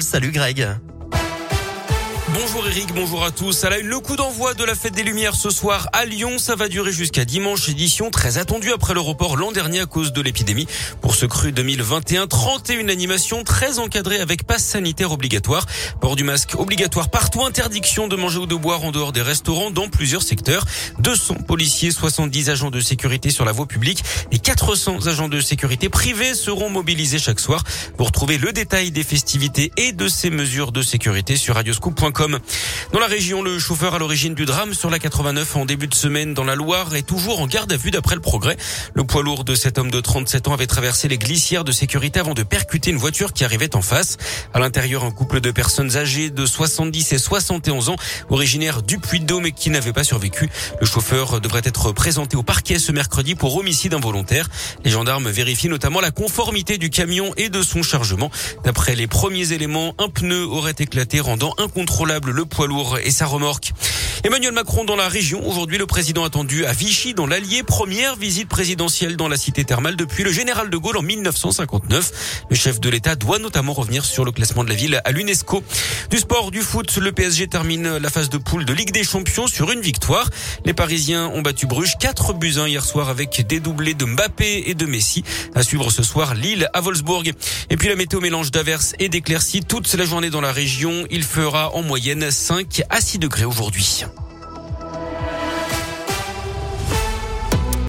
Salut Greg. Bonjour Eric, bonjour à tous. À la une, le coup d'envoi de la fête des Lumières ce soir à Lyon. Ça va durer jusqu'à dimanche. Édition très attendue après le report l'an dernier à cause de l'épidémie. Pour ce cru 2021, 31 animations très encadrées avec passe sanitaire obligatoire. Port du masque obligatoire partout. Interdiction de manger ou de boire en dehors des restaurants dans plusieurs secteurs. 200 policiers, 70 agents de sécurité sur la voie publique et 400 agents de sécurité privés seront mobilisés chaque soir. Pour trouver le détail des festivités et de ces mesures de sécurité sur radioscoop.com. Dans la région, le chauffeur à l'origine du drame sur la 89 en début de semaine dans la Loire est toujours en garde à vue d'après le progrès. Le poids lourd de cet homme de 37 ans avait traversé les glissières de sécurité avant de percuter une voiture qui arrivait en face. À l'intérieur, un couple de personnes âgées de 70 et 71 ans, originaires du Puy-de-Dôme et qui n'avaient pas survécu. Le chauffeur devrait être présenté au parquet ce mercredi pour homicide involontaire. Les gendarmes vérifient notamment la conformité du camion et de son chargement. D'après les premiers éléments, un pneu aurait éclaté rendant incontrôlable le poids lourd et sa remorque. Emmanuel Macron dans la région. Aujourd'hui, le président attendu à Vichy, dans l'Allier. Première visite présidentielle dans la cité thermale depuis le général de Gaulle en 1959. Le chef de l'État doit notamment revenir sur le classement de la ville à l'UNESCO. Du sport, du foot, le PSG termine la phase de poule de Ligue des Champions sur une victoire. Les Parisiens ont battu Bruges 4 buts 1 hier soir avec des doublés de Mbappé et de Messi. À suivre ce soir Lille à Wolfsburg. Et puis la météo mélange d'averses et d'éclaircies toute la journée dans la région. Il fera en moyenne 5 à 6 degrés aujourd'hui.